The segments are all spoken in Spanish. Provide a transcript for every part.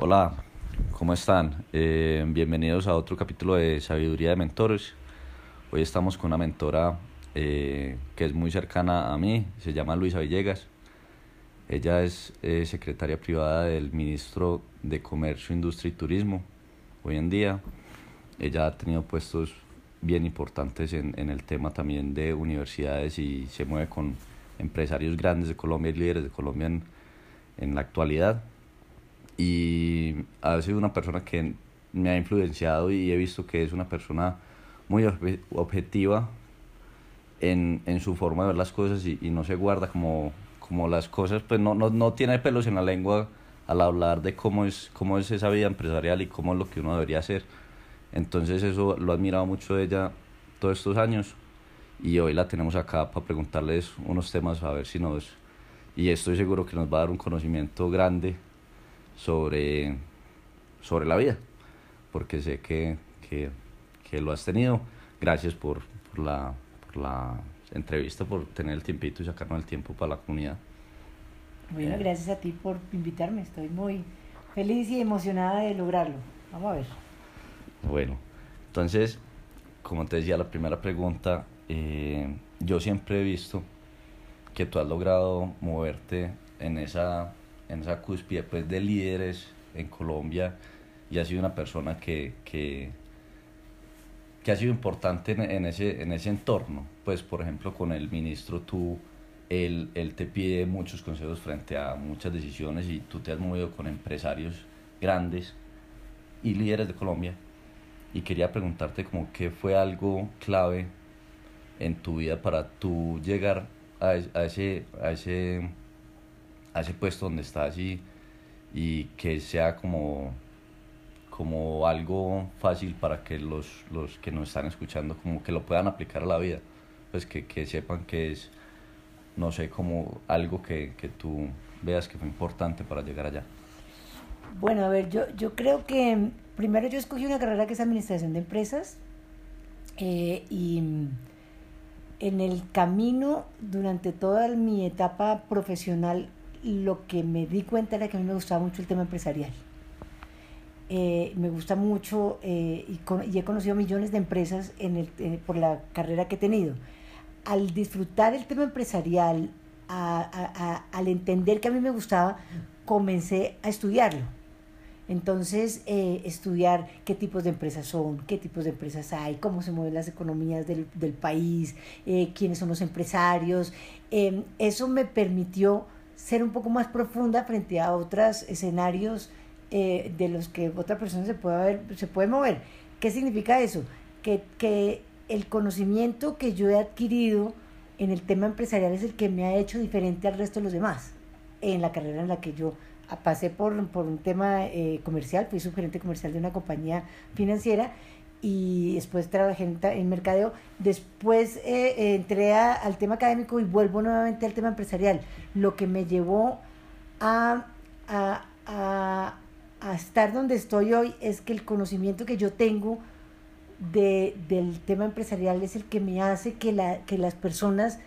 Hola, ¿cómo están? Eh, bienvenidos a otro capítulo de Sabiduría de Mentores. Hoy estamos con una mentora eh, que es muy cercana a mí, se llama Luisa Villegas. Ella es eh, secretaria privada del ministro de Comercio, Industria y Turismo hoy en día. Ella ha tenido puestos bien importantes en, el tema también de universidades y se mueve con empresarios grandes de Colombia y líderes de Colombia en, en la actualidad. Y ha sido una persona que me ha influenciado y he visto que es una persona muy objetiva en, en su forma de ver las cosas y, y no se guarda como, como las cosas, pues no, no, no tiene pelos en la lengua al hablar de cómo es, cómo es esa vida empresarial y cómo es lo que uno debería hacer. Entonces eso lo he admirado mucho de ella todos estos años y hoy la tenemos acá para preguntarles unos temas a ver si nos... Y estoy seguro que nos va a dar un conocimiento grande sobre, sobre la vida, porque sé que, que, que lo has tenido. Gracias por, por, la, por la entrevista, por tener el tiempito y sacarnos el tiempo para la comunidad. Bueno, gracias a ti por invitarme. Estoy muy feliz y emocionada de lograrlo. Vamos a ver. Bueno, entonces, como te decía, la primera pregunta, eh, yo siempre he visto que tú has logrado moverte en esa, en esa cúspide pues, de líderes en Colombia y has sido una persona que, que, que ha sido importante en, en, ese, en ese entorno. Pues, por ejemplo, con el ministro tú, él, él te pide muchos consejos frente a muchas decisiones y tú te has movido con empresarios grandes y líderes de Colombia. Y quería preguntarte como qué fue algo clave en tu vida para tú llegar a, a, ese, a, ese, a ese puesto donde estás y, y que sea como, como algo fácil para que los, los que nos están escuchando como que lo puedan aplicar a la vida, pues que, que sepan que es, no sé, como algo que, que tú veas que fue importante para llegar allá. Bueno, a ver, yo, yo creo que primero yo escogí una carrera que es Administración de Empresas eh, y en el camino, durante toda mi etapa profesional, lo que me di cuenta era que a mí me gustaba mucho el tema empresarial. Eh, me gusta mucho eh, y, he conocido millones de empresas eh, por la carrera que he tenido. Al disfrutar el tema empresarial, al entender que a mí me gustaba, comencé a estudiarlo. Entonces, estudiar qué tipos de empresas son, qué tipos de empresas hay, cómo se mueven las economías del, país, quiénes son los empresarios. Eh, eso me permitió ser un poco más profunda frente a otros escenarios de los que otra persona se puede, ver, se puede mover. ¿Qué significa eso? Que, que el conocimiento que yo he adquirido en el tema empresarial es el que me ha hecho diferente al resto de los demás en la carrera en la que yo pasé por, por un tema eh, comercial, fui subgerente comercial de una compañía financiera y después trabajé en, en mercadeo. Después eh, entré a, al tema académico y vuelvo nuevamente al tema empresarial, lo que me llevó a, a, a, a estar donde estoy hoy es que el conocimiento que yo tengo de, del tema empresarial es el que me hace que, la, que las personas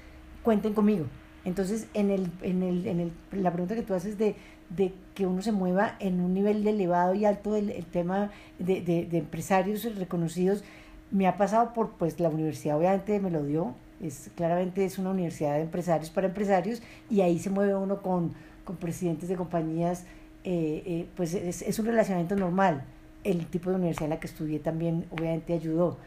cuenten conmigo. Entonces, en, el, en, el, en el, la pregunta que tú haces de, de que uno se mueva en un nivel elevado y alto del el tema de, de, de, empresarios reconocidos, me ha pasado por, pues la universidad obviamente me lo dio, es, claramente es una universidad de empresarios para empresarios y ahí se mueve uno con, con presidentes de compañías, eh, eh, pues es, es un relacionamiento normal. El tipo de universidad en la que estudié también obviamente ayudó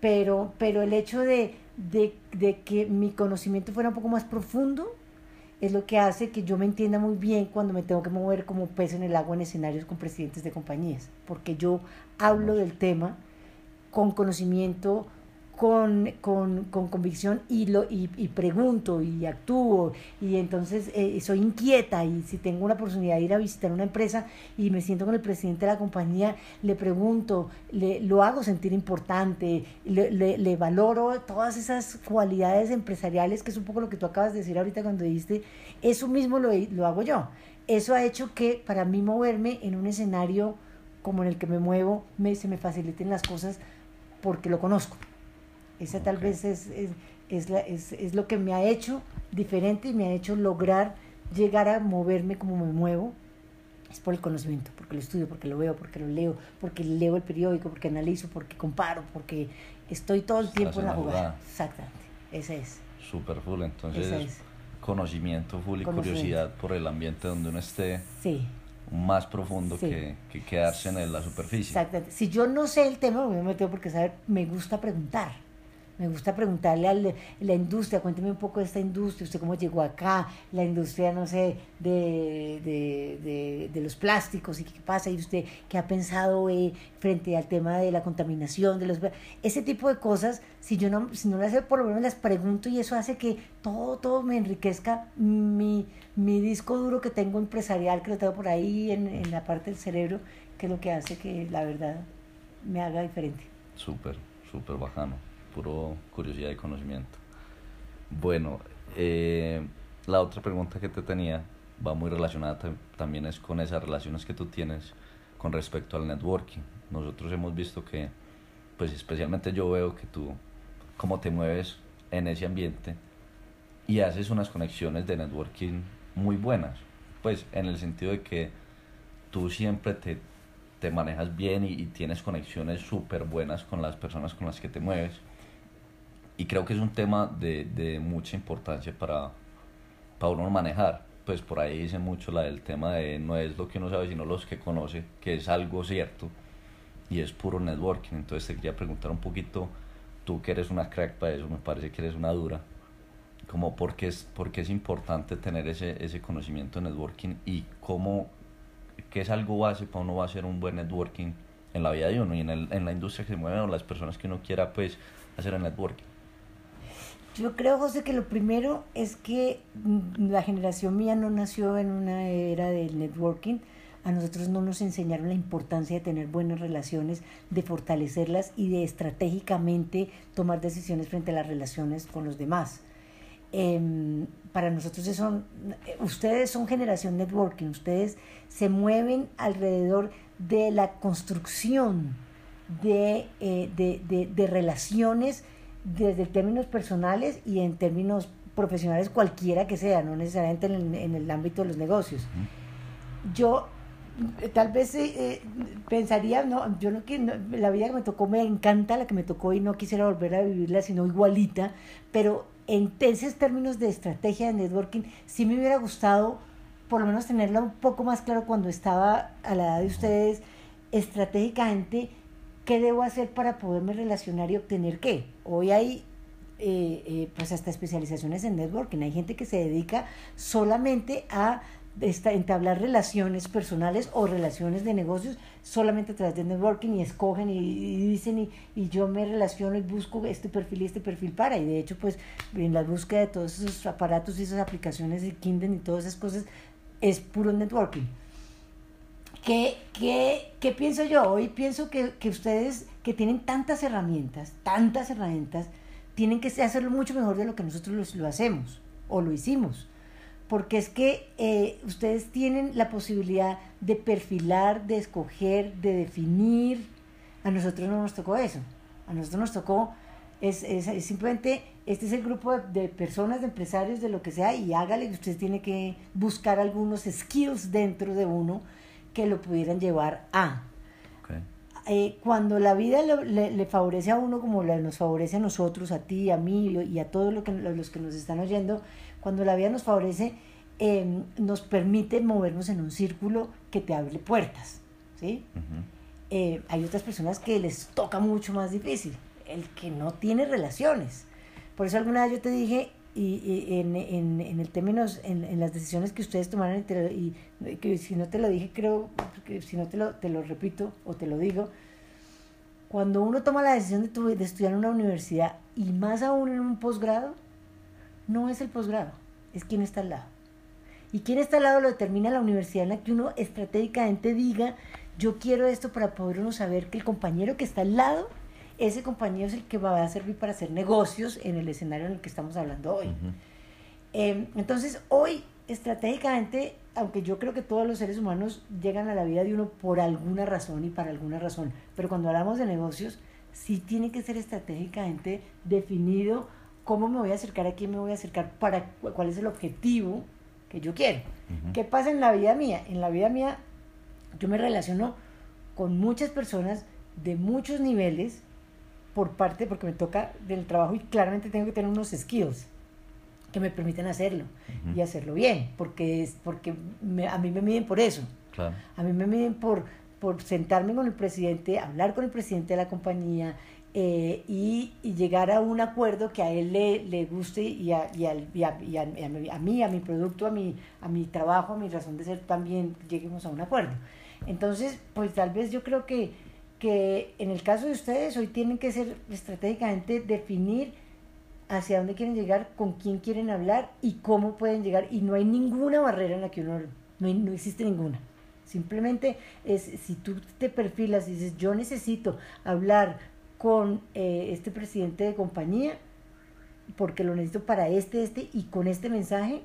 pero, pero el hecho de, de, de, que mi conocimiento fuera un poco más profundo es lo que hace que yo me entienda muy bien cuando me tengo que mover como pez en el agua en escenarios con presidentes de compañías, porque yo hablo del tema con conocimiento, con, con, con convicción y, lo, y, y, pregunto y actúo y entonces eh, soy inquieta y si tengo una oportunidad de ir a visitar una empresa y me siento con el presidente de la compañía, le pregunto, le, lo hago sentir importante, le, le, le, valoro todas esas cualidades empresariales que es un poco lo que tú acabas de decir ahorita cuando dijiste, eso mismo lo, lo hago yo. Eso ha hecho que para mí moverme en un escenario como en el que me muevo, me, se me faciliten las cosas porque lo conozco. Esa okay. tal vez es, es, es, la, es, es lo que me ha hecho diferente y me ha hecho lograr llegar a moverme como me muevo es por el conocimiento, porque lo estudio, porque lo veo, porque lo leo, porque leo el periódico, porque analizo, porque comparo, porque estoy todo el tiempo en la jugada. Exactamente, ese es. Super full, entonces conocimiento full y curiosidad por el ambiente donde uno esté. Sí. Más profundo que, que, quedarse en la superficie. Exactamente. Si yo no sé el tema, me meto porque saber, me gusta preguntar me gusta preguntarle a la industria, cuénteme un poco de esta industria, usted cómo llegó acá, la industria, no sé, de, de, de, los plásticos y qué pasa, y usted qué ha pensado eh, frente al tema de la contaminación, de los ese tipo de cosas, si yo no, si no las sé, por lo menos las pregunto y eso hace que todo, todo me enriquezca mi, mi disco duro que tengo empresarial, que lo tengo por ahí en, en la parte del cerebro, que es lo que hace que la verdad me haga diferente. Súper, súper bajano puro curiosidad y conocimiento. Bueno, eh, la otra pregunta que te tenía va muy relacionada también es con esas relaciones que tú tienes con respecto al networking. Nosotros hemos visto que, pues especialmente yo veo que tú, cómo te mueves en ese ambiente y haces unas conexiones de networking muy buenas, pues en el sentido de que tú siempre te, te manejas bien y, y tienes conexiones súper buenas con las personas con las que te mueves y creo que es un tema de, de mucha importancia para, para uno manejar. Pues por ahí dice mucho la del tema de no es lo que uno sabe, sino los que conoce, que es algo cierto y es puro networking. Entonces te quería preguntar un poquito, tú que eres una crack para eso, me parece que eres una dura, como por qué es, por qué es importante tener ese, ese conocimiento de networking y cómo, qué es algo base para uno va a hacer un buen networking en la vida de uno y en, el, en la industria que se mueve o las personas que uno quiera pues hacer el networking. Yo creo, José, que lo primero es que mm, la generación mía no nació en una era del networking. A nosotros no nos enseñaron la importancia de tener buenas relaciones, de fortalecerlas y de estratégicamente tomar decisiones frente a las relaciones con los demás. Em, para nosotros son, ustedes son generación networking, ustedes se mueven alrededor de la construcción de, eh, de, de, de relaciones desde términos personales y en términos profesionales cualquiera que sea, no necesariamente en el, en el ámbito de los negocios. Yo eh, tal vez eh, eh, pensaría, no, yo no que la vida que me tocó me encanta la que me tocó y no quisiera volver a vivirla sino igualita, pero en esos términos de estrategia de networking sí me hubiera gustado por lo menos tenerla un poco más claro cuando estaba a la edad de ustedes estratégicamente ¿qué debo hacer para poderme relacionar y obtener qué? Hoy hay eh, eh, pues hasta especializaciones en networking. Hay gente que se dedica solamente a entablar relaciones personales o relaciones de negocios solamente a través de networking y escogen y, dicen y, yo me relaciono y busco este perfil y este perfil para y de hecho pues en la búsqueda de todos esos aparatos y esas aplicaciones de Kindle y todas esas cosas es puro networking ¿Qué, qué, qué pienso yo? Hoy pienso que, que, ustedes que tienen tantas herramientas, tantas herramientas, tienen que hacerlo mucho mejor de lo que nosotros lo, hacemos o lo hicimos. Porque es que eh, ustedes tienen la posibilidad de perfilar, de escoger, de definir. A nosotros no nos tocó eso. A nosotros nos tocó, es, es, simplemente, este es el grupo de, de, personas, de empresarios, de lo que sea, y hágale, usted tiene que buscar algunos skills dentro de uno que lo pudieran llevar a. Eh, cuando la vida le, le, favorece a uno como nos favorece a nosotros, a ti, a mí y a todos lo que, los que nos están oyendo, cuando la vida nos favorece, em, nos permite movernos en un círculo que te abre puertas. ¿sí? Eh, hay otras personas que les toca mucho más difícil, el que no tiene relaciones. Por eso alguna vez yo te dije, y, en, en, en, el términos, en, en, las decisiones que ustedes tomaron, y, que si no te lo dije, creo que si no te lo, te lo repito o te lo digo, cuando uno toma la decisión de, de estudiar en una universidad y más aún en un posgrado, no es el posgrado, es quien está al lado. Y quien está al lado lo determina la universidad en la que uno estratégicamente diga, yo quiero esto para poder uno saber que el compañero que está al lado ese compañero es el que va a servir para hacer negocios en el escenario en el que estamos hablando hoy. Em, entonces, hoy, estratégicamente, aunque yo creo que todos los seres humanos llegan a la vida de uno por alguna razón y para alguna razón, pero cuando hablamos de negocios, sí tiene que ser estratégicamente definido cómo me voy a acercar, a quién me voy a acercar, para cuál es el objetivo que yo quiero. ¿Qué pasa en la vida mía? En la vida mía yo me relaciono con muchas personas de muchos niveles por parte, porque me toca del trabajo y claramente tengo que tener unos skills que me permiten hacerlo y hacerlo bien, porque es porque a mí me miden por eso. A mí me miden por, por sentarme con el presidente, hablar con el presidente de la compañía eh, y, llegar a un acuerdo que a él le, le guste y, a, y, a, y, a, a, mí, a mi producto, a mi, a mi trabajo, a mi razón de ser, también lleguemos a un acuerdo. Entonces, pues tal vez yo creo que, que en el caso de ustedes hoy tienen que ser estratégicamente definir hacia dónde quieren llegar, con quién quieren hablar y cómo pueden llegar. Y no hay ninguna barrera en la que uno, no, no existe ninguna. Simplemente es, si tú te perfilas y dices, yo necesito hablar con eh, este presidente de compañía, porque lo necesito para este, este, y con este mensaje,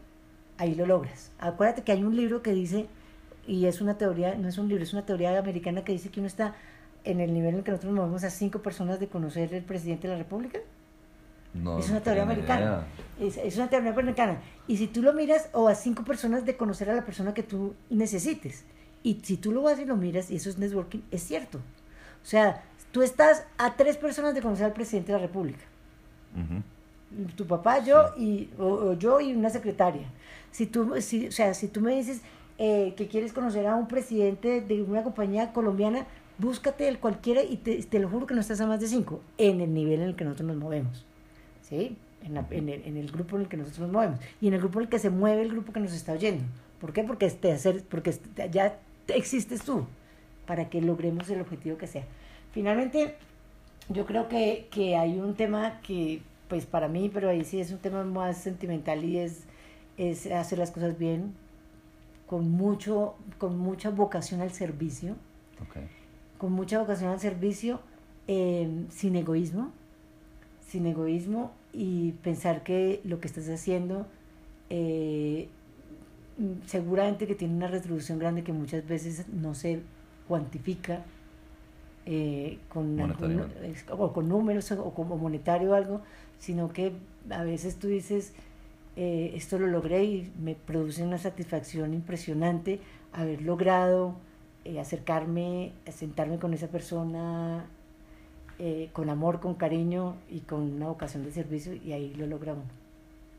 ahí lo logras. Acuérdate que hay un libro que dice, y es una teoría, no es un libro, es una teoría americana que dice que uno está en el nivel en que nosotros movemos a cinco personas de conocer el presidente de la República. No, es una teoría americana. Es, es, una teoría americana. Y si tú lo miras, o a cinco personas de conocer a la persona que tú necesites. Y si tú lo vas y lo miras, y eso es networking, es cierto. O sea, tú estás a tres personas de conocer al presidente de la República. Tu papá, yo y o, yo y una secretaria. Si tú, si, o sea, si tú me dices eh, que quieres conocer a un presidente de una compañía colombiana, búscate el cualquiera y te, te, lo juro que no estás a más de cinco en el nivel en el que nosotros nos movemos. ¿Sí? En, en, el, en, el, grupo en el que nosotros nos movemos y en el grupo en el que se mueve el grupo que nos está oyendo. ¿Por qué? Porque, este, hacer, porque ya existes tú para que logremos el objetivo que sea. Finalmente, yo creo que, que hay un tema que, pues para mí, pero ahí sí es un tema más sentimental y es, es hacer las cosas bien, con, mucho, con mucha vocación al servicio, con mucha vocación al servicio, em, sin egoísmo, sin egoísmo y pensar que lo que estás haciendo eh, seguramente que tiene una retribución grande que muchas veces no se cuantifica eh, con, o con números o como monetario o algo, sino que a veces tú dices, eh, esto lo logré y me produce una satisfacción impresionante haber logrado eh, acercarme, sentarme con esa persona con amor, con cariño y con una vocación de servicio y ahí lo logramos.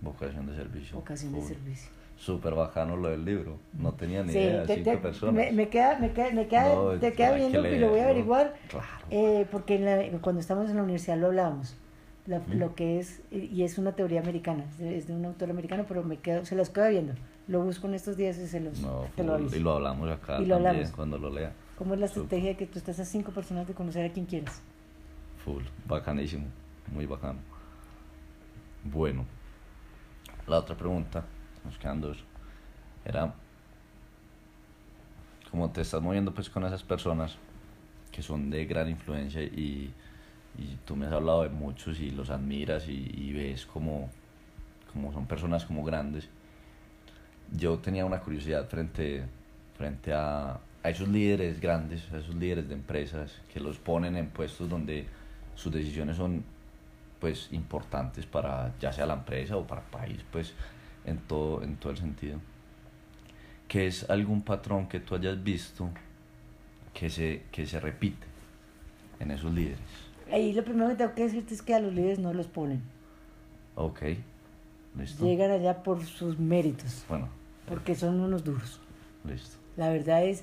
Vocación de servicio. Vocación de servicio súper bajano lo del libro. No tenía ni idea, cinco personas. Me, me, queda, me queda, me queda te queda viendo y lo voy a averiguar. Eh, porque cuando estamos en la universidad lo hablábamos. Lo que es, y es una teoría americana, es de un autor americano, pero me quedo, se los queda viendo. Lo busco en estos días y se los no, lo Y lo hablamos acá y lo también hablamos. cuando lo lea. ¿Cómo es la estrategia de que tú estás a cinco personas de conocer a quien quieras? Full, bacanísimo, muy bacano. Bueno, la otra pregunta nos quedan dos, era como te estás moviendo pues con esas personas que son de gran influencia y, y tú me has hablado de muchos y los admiras y, ves como, como son personas como grandes. Yo tenía una curiosidad frente, frente a, a esos líderes grandes, a esos líderes de empresas que los ponen en puestos donde sus decisiones son pues importantes para ya sea la empresa o para el país, pues en todo, en todo el sentido. ¿Qué es algún patrón que tú hayas visto que se, que se repite en esos líderes? Ahí lo primero que tengo que decirte es que a los líderes no los ponen. Ok, listo. Llegan allá por sus méritos. Bueno. Porque son unos duros. Listo. La verdad es,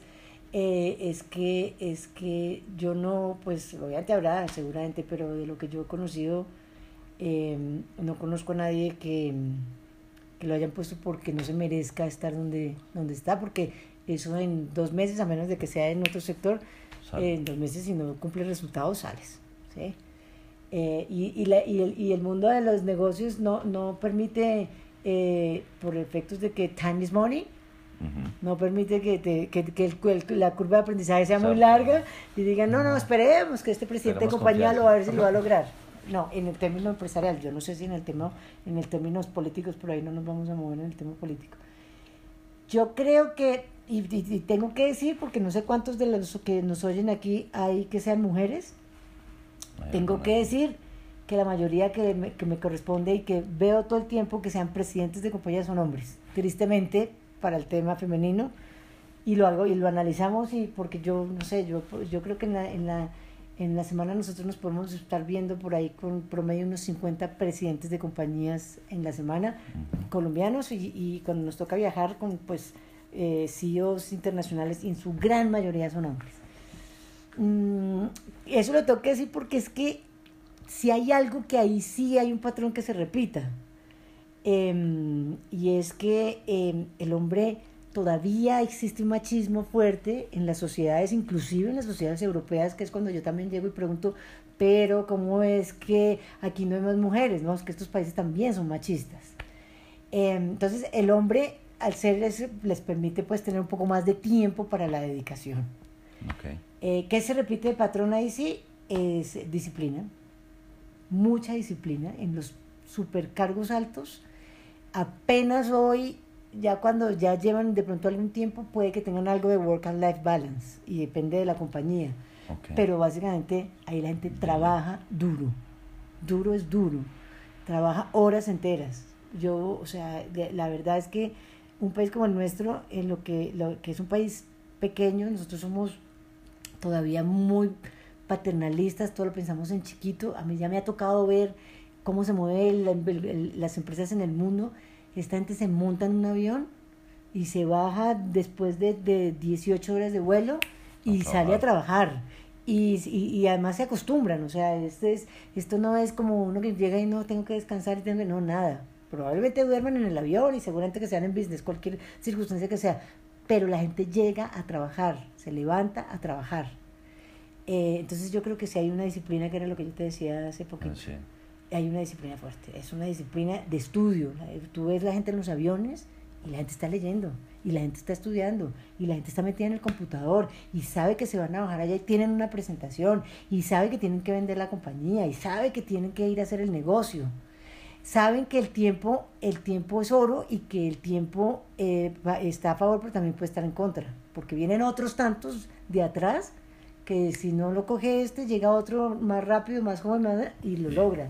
eh, es que es que yo no, pues obviamente habrá seguramente, pero de lo que yo he conocido, eh, no conozco a nadie que que lo hayan puesto porque no se merezca estar donde, donde está, porque eso en dos meses, a menos de que sea en otro sector, en dos meses si no cumple resultados sales. ¿sí? Eh, y, y, la, y, el, y, el, mundo de los negocios no, no permite, eh, por efectos de que time is money, no permite que, te, que, que la curva de aprendizaje sea muy larga y digan, no, no, esperemos que este presidente de compañía lo va a ver si lo va a lograr no, en el término empresarial, yo no sé si en el tema, en el términos políticos, por ahí no nos vamos a mover en el tema político. Yo creo que, y, tengo que decir, porque no sé cuántos de los que nos oyen aquí hay que sean mujeres, tengo que decir que la mayoría que me, que me corresponde y que veo todo el tiempo que sean presidentes de compañías son hombres. Tristemente, para el tema femenino, y lo hago y lo analizamos y porque yo no sé yo yo creo que en la, en la en la semana nosotros nos podemos estar viendo por ahí con promedio unos 50 presidentes de compañías en la semana colombianos y, y, cuando nos toca viajar con pues eh, CEOs internacionales y en su gran mayoría son hombres. Mm, eso lo tengo que decir porque es que si hay algo que ahí sí hay un patrón que se repita em, y es que em, el hombre todavía existe un machismo fuerte en las sociedades, inclusive en las sociedades europeas, que es cuando yo también llego y pregunto, pero ¿cómo es que aquí no hay más mujeres? No, es que estos países también son machistas. Em, entonces, el hombre, al ser, les, les, permite pues tener un poco más de tiempo para la dedicación. Okay. Eh, ¿Qué se repite de patrón ahí? Sí, es disciplina. Mucha disciplina en los supercargos altos. Apenas hoy ya cuando ya llevan de pronto algún tiempo, puede que tengan algo de work and life balance y depende de la compañía. Pero básicamente ahí la gente trabaja duro. Duro es duro. Trabaja horas enteras. Yo, o sea, la verdad es que un país como el nuestro, en lo que, lo que es un país pequeño, nosotros somos todavía muy paternalistas, todo lo pensamos en chiquito. A mí ya me ha tocado ver cómo se mueven las empresas en el mundo esta gente se monta en un avión y se baja después de, de 18 horas de vuelo y sale a trabajar. Y, y, además se acostumbran, o sea, este es, esto no es como uno que llega y no tengo que descansar y tengo no, nada. Probablemente duermen en el avión y seguramente que sean en business, cualquier circunstancia que sea, pero la gente llega a trabajar, se levanta a trabajar. Eh, entonces yo creo que si hay una disciplina, que era lo que yo te decía hace poquito, ah, hay una disciplina fuerte, es una disciplina de estudio. Tú ves la gente en los aviones y la gente está leyendo, y la gente está estudiando, y la gente está metida en el computador, y sabe que se van a bajar allá y tienen una presentación, y sabe que tienen que vender la compañía, y sabe que tienen que ir a hacer el negocio. Saben que el tiempo, el tiempo es oro y que el tiempo eh, está a favor, pero también puede estar en contra, porque vienen otros tantos de atrás que si no lo coge este, llega otro más rápido, más joven, y lo logra.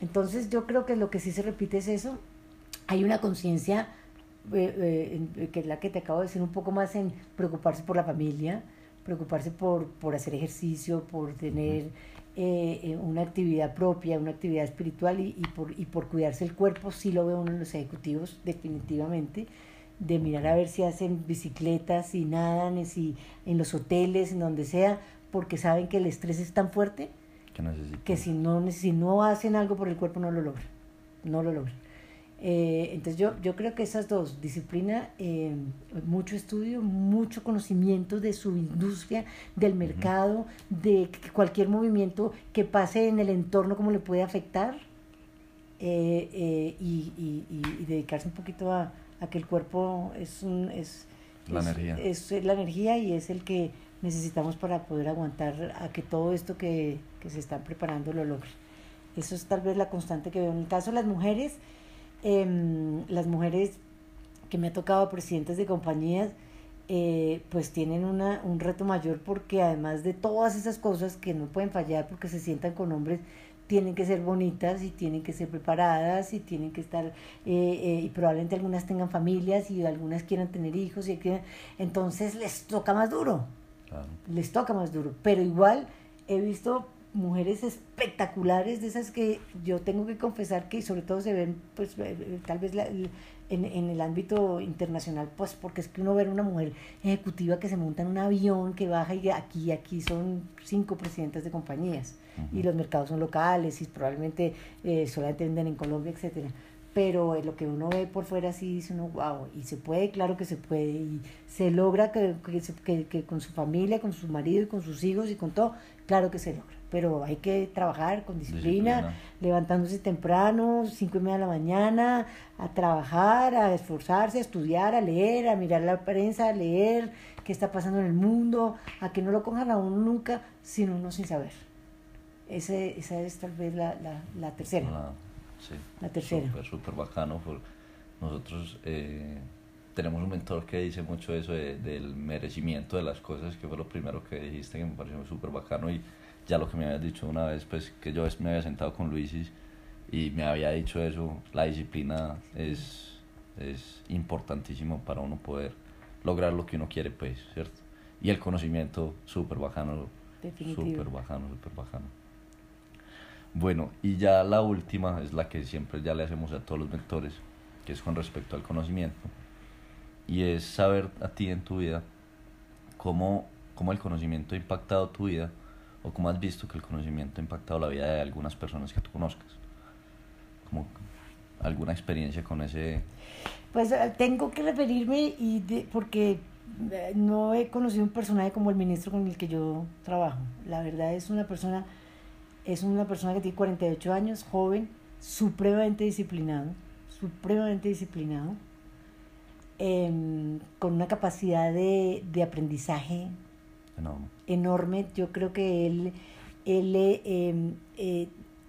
Entonces yo creo que lo que sí se repite es eso. Hay una conciencia, eh, eh, que es la que te acabo de decir, un poco más en preocuparse por la familia, preocuparse por, por hacer ejercicio, por tener eh, una actividad propia, una actividad espiritual y, y, por, y por cuidarse el cuerpo, sí lo veo uno en los ejecutivos definitivamente, de mirar a ver si hacen bicicletas, si nadan, si en los hoteles, en donde sea, porque saben que el estrés es tan fuerte que, si, no, si no hacen algo por el cuerpo no lo logran, no lo logran. Eh, entonces yo, yo creo que esas dos, disciplina, eh, mucho estudio, mucho conocimiento de su industria, del mercado, de cualquier movimiento que pase en el entorno, cómo le puede afectar, eh, y, y, y, dedicarse un poquito a, a que el cuerpo es, un, es, la energía. es la energía y es el que necesitamos para poder aguantar a que todo esto que, se está preparando lo logre. Eso es tal vez la constante que veo. En el caso de las mujeres, em, las mujeres que me ha tocado presidentes de compañías, eh, pues tienen una, un reto mayor porque además de todas esas cosas que no pueden fallar porque se sientan con hombres, tienen que ser bonitas y tienen que ser preparadas y tienen que estar, eh, eh, y probablemente algunas tengan familias y algunas quieran tener hijos, y entonces les toca más duro les toca más duro. Pero igual he visto mujeres espectaculares de esas que yo tengo que confesar que sobre todo se ven pues eh, eh, tal vez en, en, el ámbito internacional pues porque es que uno ver una mujer ejecutiva que se monta en un avión que baja y aquí aquí son cinco presidentes de compañías y los mercados son locales y probablemente eh, solamente venden en Colombia etcétera pero lo que uno ve por fuera sí dice uno, wow, y se puede, claro que se puede, y se logra que, que, que, con su familia, con su marido y con sus hijos y con todo, claro que se logra, pero hay que trabajar con disciplina, levantándose temprano, cinco y media de la mañana, a trabajar, a esforzarse, a estudiar, a leer, a mirar la prensa, a leer qué está pasando en el mundo, a que no lo cojan a uno nunca, sino uno sin saber. Ese, esa es tal vez la, la, la tercera. Sí. La tercera. Súper, súper bacano. nosotros eh, tenemos un mentor que dice mucho eso del merecimiento de las cosas, que fue lo primero que dijiste, que me pareció súper bacano. Y ya lo que me habías dicho una vez, pues que yo me había sentado con Luisis y me había dicho eso, la disciplina es, es importantísimo para uno poder lograr lo que uno quiere, pues, ¿cierto? Y el conocimiento, súper bacano, súper bacano, súper bacano. Bueno, y ya la última es la que siempre ya le hacemos a todos los mentores, que es con respecto al conocimiento. Y es saber a ti en tu vida cómo, cómo el conocimiento ha impactado tu vida o cómo has visto que el conocimiento ha impactado la vida de algunas personas que tú conozcas. Como alguna experiencia con ese... Pues eh, tengo que referirme y porque eh, no he conocido un personaje como el ministro con el que yo trabajo. La verdad es una persona es una persona que tiene 48 años, joven, supremamente disciplinado, supremamente disciplinado, em, con una capacidad de, de aprendizaje enorme. enorme. Yo creo que él, él eh, em, eh,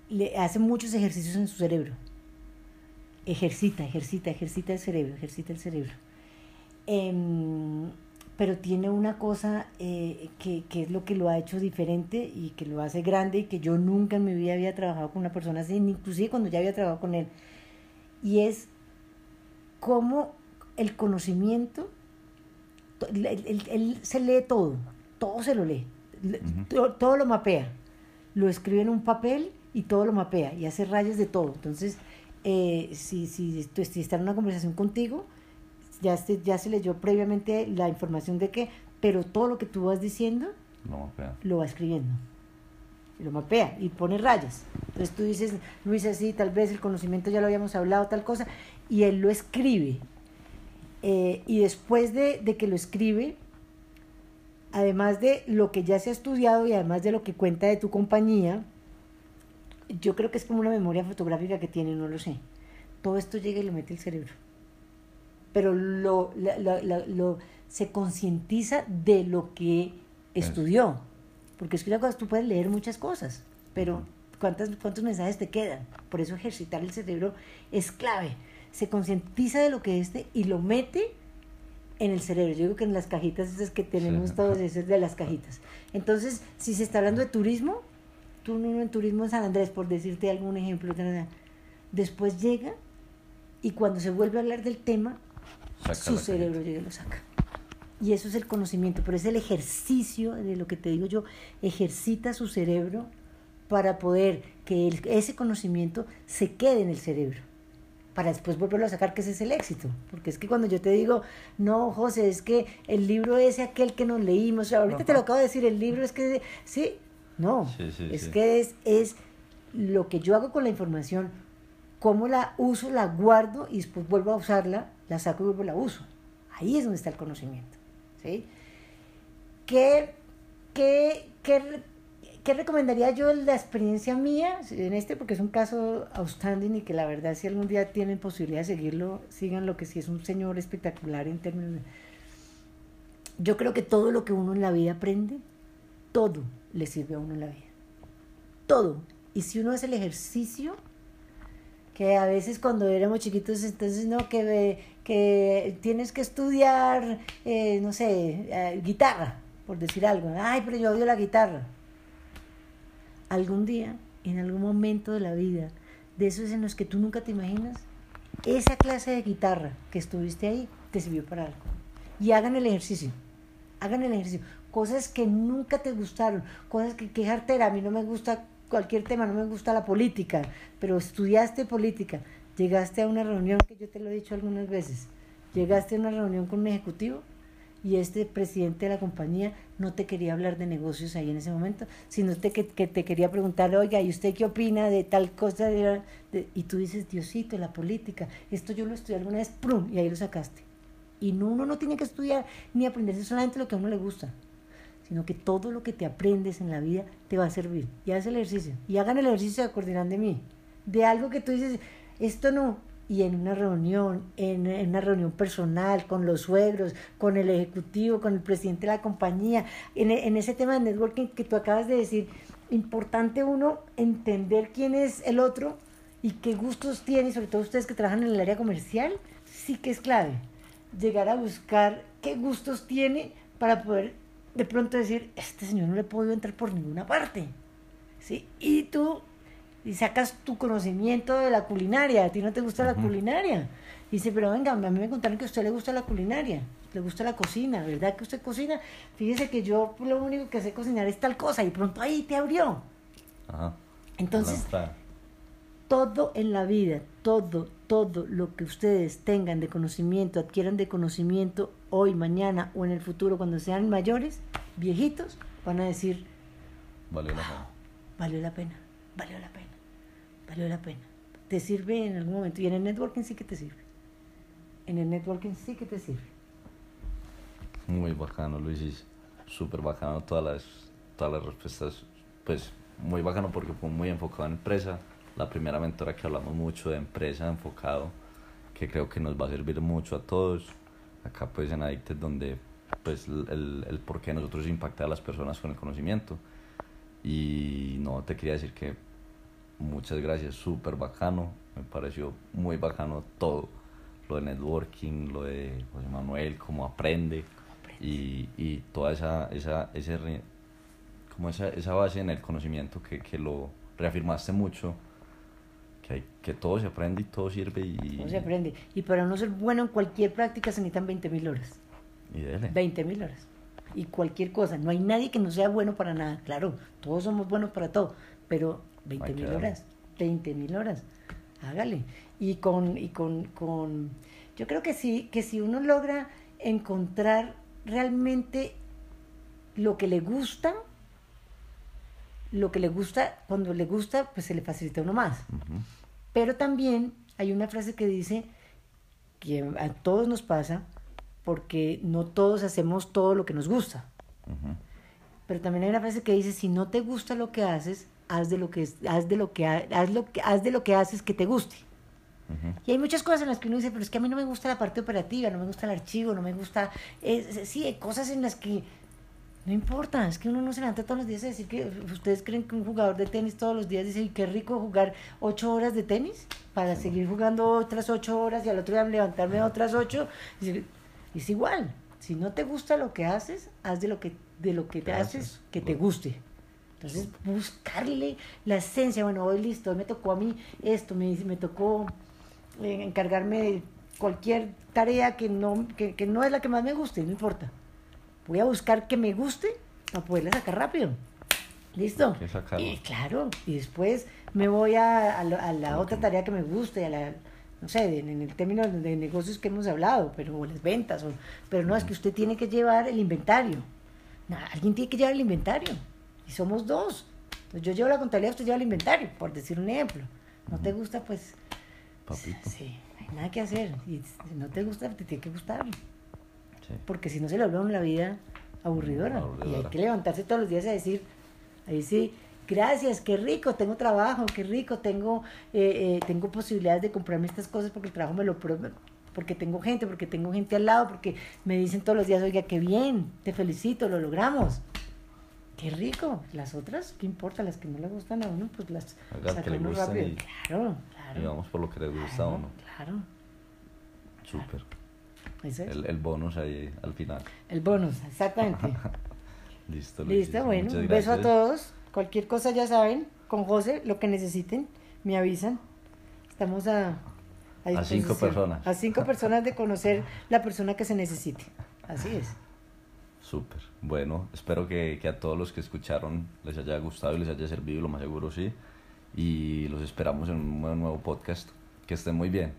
le hace muchos ejercicios en su cerebro. Ejercita, ejercita, ejercita el cerebro, ejercita el cerebro. Pero tiene una cosa eh, que, que es lo que lo ha hecho diferente y que lo hace grande y que yo nunca en mi vida había trabajado con una persona así, inclusive cuando ya había trabajado con él. Y es cómo el conocimiento, to- él, él- él se lee todo, todo se lo lee, Le- Ujú. to- todo lo mapea, lo escribe en un papel y todo lo mapea y hace rayas de todo. Entonces, eh, si, si, si está en una conversación contigo, ya se, ya se leyó previamente la información de que, pero todo lo que tú vas diciendo No, mapea. lo va escribiendo. Lo mapea y pone rayas. Entonces tú dices, Luis, así, tal vez el conocimiento ya lo habíamos hablado, tal cosa, y él lo escribe. Eh, y después de, de que lo escribe, además de lo que ya se ha estudiado y además de lo que cuenta de tu compañía, yo creo que es como una memoria fotográfica que tiene, no lo sé. Todo esto llega y lo mete el cerebro. Pero lo, la- la- la- lo- se concientiza de lo que estudió. Porque es que una cosa, tú puedes leer muchas cosas, pero ¿cuántas, ¿cuántos mensajes te quedan? Por eso ejercitar el cerebro es clave. Se concientiza de lo que este y lo mete en el cerebro. Yo digo que en las cajitas esas que tenemos Sí. todos, esas de las cajitas. Entonces, si se está hablando de turismo, tú no en turismo en San Andrés, por decirte algún ejemplo, después llega y cuando se vuelve a hablar del tema, Saca su cerebro llega y lo saca. Y eso es el conocimiento, pero es el ejercicio de lo que te digo yo, ejercita su cerebro para poder que el- ese conocimiento se quede en el cerebro, para después volverlo a sacar, que ese es el éxito. Porque es que cuando yo te digo, no, José, es que el libro es aquel que nos leímos, o sea, ahorita te lo acabo de decir, el libro es que, sí, no, Sí, sí, es sí. que es, es lo que yo hago con la información, cómo la uso, la guardo y después vuelvo a usarla, la saco y vuelvo y la uso. Ahí es donde está el conocimiento. ¿sí? ¿Qué, qué, qué, qué recomendaría yo la experiencia mía en este? Porque es un caso outstanding y que la verdad si algún día tienen posibilidad de seguirlo, síganlo, que sí es un señor espectacular en términos de... Yo creo que todo lo que uno en la vida aprende, todo le sirve a uno en la vida. Todo. Y si uno hace el ejercicio, que a veces cuando éramos chiquitos, entonces no, que, que tienes que estudiar, eh, no sé, eh, guitarra, por decir algo. Ay, pero yo odio la guitarra. Algún día, en algún momento de la vida, de esos en los que tú nunca te imaginas, esa clase de guitarra que estuviste ahí te sirvió para algo. Y hagan el ejercicio, hagan el ejercicio. Cosas que nunca te gustaron, cosas que, que jartera, a mí no me gusta cualquier tema, no me gusta la política, pero estudiaste política, llegaste a una reunión que yo te lo he dicho algunas veces, llegaste a una reunión con un ejecutivo y este presidente de la compañía no te quería hablar de negocios ahí en ese momento, sino te, que, que te quería preguntar, oiga, ¿y usted qué opina de tal cosa? De, de-?" y tú dices, Diosito, la política, esto yo lo estudié alguna vez, ¡prum! y ahí lo sacaste. Y no, uno no tiene que estudiar ni aprenderse solamente lo que a uno le gusta, sino que todo lo que te aprendes en la vida te va a servir. Y haz el ejercicio. Y hagan el ejercicio de coordinar de mí. De algo que tú dices, esto no. Y en una reunión, en, en una reunión personal, con los suegros, con el ejecutivo, con el presidente de la compañía, en, e- en ese tema de networking que tú acabas de decir, importante uno entender quién es el otro y qué gustos tiene, sobre todo ustedes que trabajan en el área comercial, sí que es clave. Llegar a buscar qué gustos tiene para poder de pronto decir, este señor no le he podido entrar por ninguna parte. ¿Sí? Y tú y sacas tu conocimiento de la culinaria, a ti no te gusta la culinaria. dice, pero venga, a mí me contaron que a usted le gusta la culinaria, le gusta la cocina, ¿verdad que usted cocina? Fíjese que yo lo único que sé cocinar es tal cosa y pronto ahí te abrió. Ajá. Entonces, todo en la vida, todo, todo lo que ustedes tengan de conocimiento, adquieran de conocimiento hoy, mañana o en el futuro, cuando sean mayores, viejitos, van a decir, Valió la pena. valió la pena, valió la pena, valió la pena. Te sirve en algún momento y en el networking sí que te sirve. En el networking sí que te sirve. Muy bacano, Luis. Súper bacano todas las, todas las respuestas. Pues muy bacano porque fue muy enfocado en empresa. La primera mentora que hablamos mucho de empresa enfocado, que creo que nos va a servir mucho a todos. Acá pues en Addicted donde pues el, el, el por qué nosotros impactar a las personas con el conocimiento. Y no, te quería decir que muchas gracias, súper bacano. Me pareció muy bacano todo. Lo de networking, lo de José Manuel, cómo aprende y, y toda esa, esa, ese, como esa, esa base en el conocimiento que, que lo reafirmaste mucho, que, hay, que todo se aprende y todo sirve y, No se aprende. Y para uno ser bueno en cualquier práctica se necesitan 20 mil horas. y dele. 20 mil horas. Y cualquier cosa. No hay nadie que no sea bueno para nada. Claro, todos somos buenos para todo. Pero 20 Hay que mil darle. horas. 20 mil horas. Hágale. Y con, y con, con. Yo creo que sí, que si uno logra encontrar realmente lo que le gusta, lo que le gusta, cuando le gusta, pues se le facilita a uno más. Ujú. Pero también hay una frase que dice que a todos nos pasa porque no todos hacemos todo lo que nos gusta. Ujú. Pero también hay una frase que dice si no te gusta lo que haces, haz de lo que haz de lo que ha- haz lo que haz de lo que haces que te guste. Ujú. Y hay muchas cosas en las que uno dice, pero es que a mí no me gusta la parte operativa, no me gusta el archivo, no me gusta... es- sí, hay cosas en las que no importa, es que uno no se levanta todos los días a decir que ustedes creen que un jugador de tenis todos los días dice, "Y qué rico jugar ocho horas de tenis para seguir jugando otras ocho horas y al otro día levantarme otras ocho. Es igual, si no te gusta lo que haces, haz de lo que, de lo que te ¿Qué haces haces? que te guste. Entonces, buscarle la esencia. Bueno, hoy listo, hoy me tocó a mí esto, me, me tocó eh, encargarme de cualquier tarea que no, que, que no es la que más me guste, no importa. Voy a buscar que me guste para poderla sacar rápido. ¿Listo? Y claro, y después me voy a, a la otra tarea que me guste, a la, no sé, en, en el término de negocios que hemos hablado, pero o las ventas, o- pero no, es que usted tiene que llevar el inventario. No, alguien tiene que llevar el inventario. Y somos dos. Entonces yo llevo la contabilidad, usted lleva el inventario, por decir un ejemplo. No te gusta, pues Papito. Sí, no hay nada que hacer. Y si no te gusta, te tiene que gustar. Sí. Porque si no se le vuelve a la vida aburridora. Y hay que levantarse todos los días a decir, ahí sí, gracias, qué rico, tengo trabajo, qué rico, tengo, eh, eh, tengo posibilidades de comprarme estas cosas porque el trabajo me lo pro- porque tengo gente, porque tengo gente al lado, porque me dicen todos los días, oiga, qué bien, te felicito, lo logramos. Qué rico. Las otras, ¿qué importa? Las que no le gustan a uno, pues las Haga que le rápido. y- Claro, claro. Y vamos por lo que les gusta a Claro, uno. Claro. Súper. Eso es. El, el bonus ahí al final. El bonus, exactamente. Listo, Luis. Listo, bueno, Muchas un beso a todos. Cualquier cosa ya saben, con José, lo que necesiten, me avisan. Estamos a, A cinco disposición. personas. A cinco personas de conocer la persona que se necesite. Así es. Súper. Bueno, espero que, que a todos los que escucharon les haya gustado y les haya servido, lo más seguro sí. Y los esperamos en un nuevo podcast. Que estén muy bien.